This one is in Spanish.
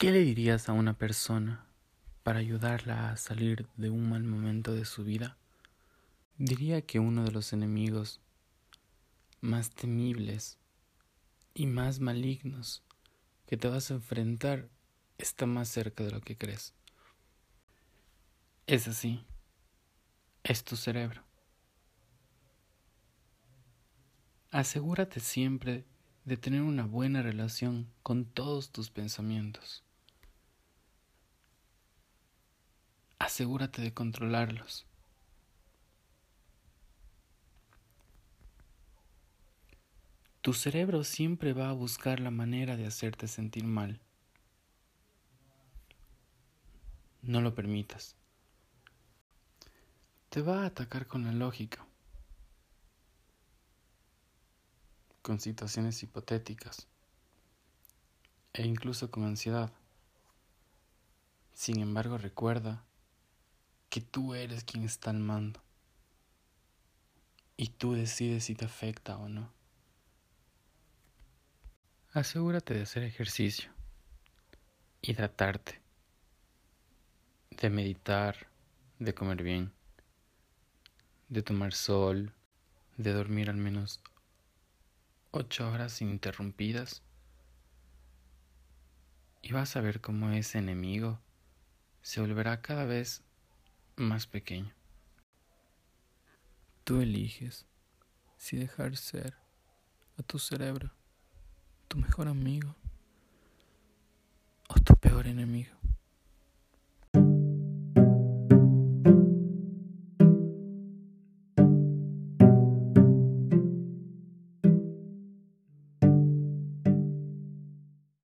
dirías a una persona para ayudarla a salir de un mal momento de su vida? Diría que uno de los enemigos más temibles y más malignos que te vas a enfrentar está más cerca de lo que crees. Es así, es tu cerebro. Asegúrate siempre de tener una buena relación con todos tus pensamientos. Asegúrate de controlarlos. Tu cerebro siempre va a buscar la manera de hacerte sentir mal. No lo permitas. Te va a atacar con la lógica, con situaciones hipotéticas e incluso con ansiedad. Sin embargo, recuerda que tú eres quien está al mando y tú decides si te afecta o no. Asegúrate de hacer ejercicio, hidratarte, de meditar, de comer bien, de tomar sol, de dormir al menos ocho horas ininterrumpidas y vas a ver cómo ese enemigo se volverá cada vez más pequeño. Tú eliges si dejar ser a tu cerebro tu mejor amigo o tu peor enemigo.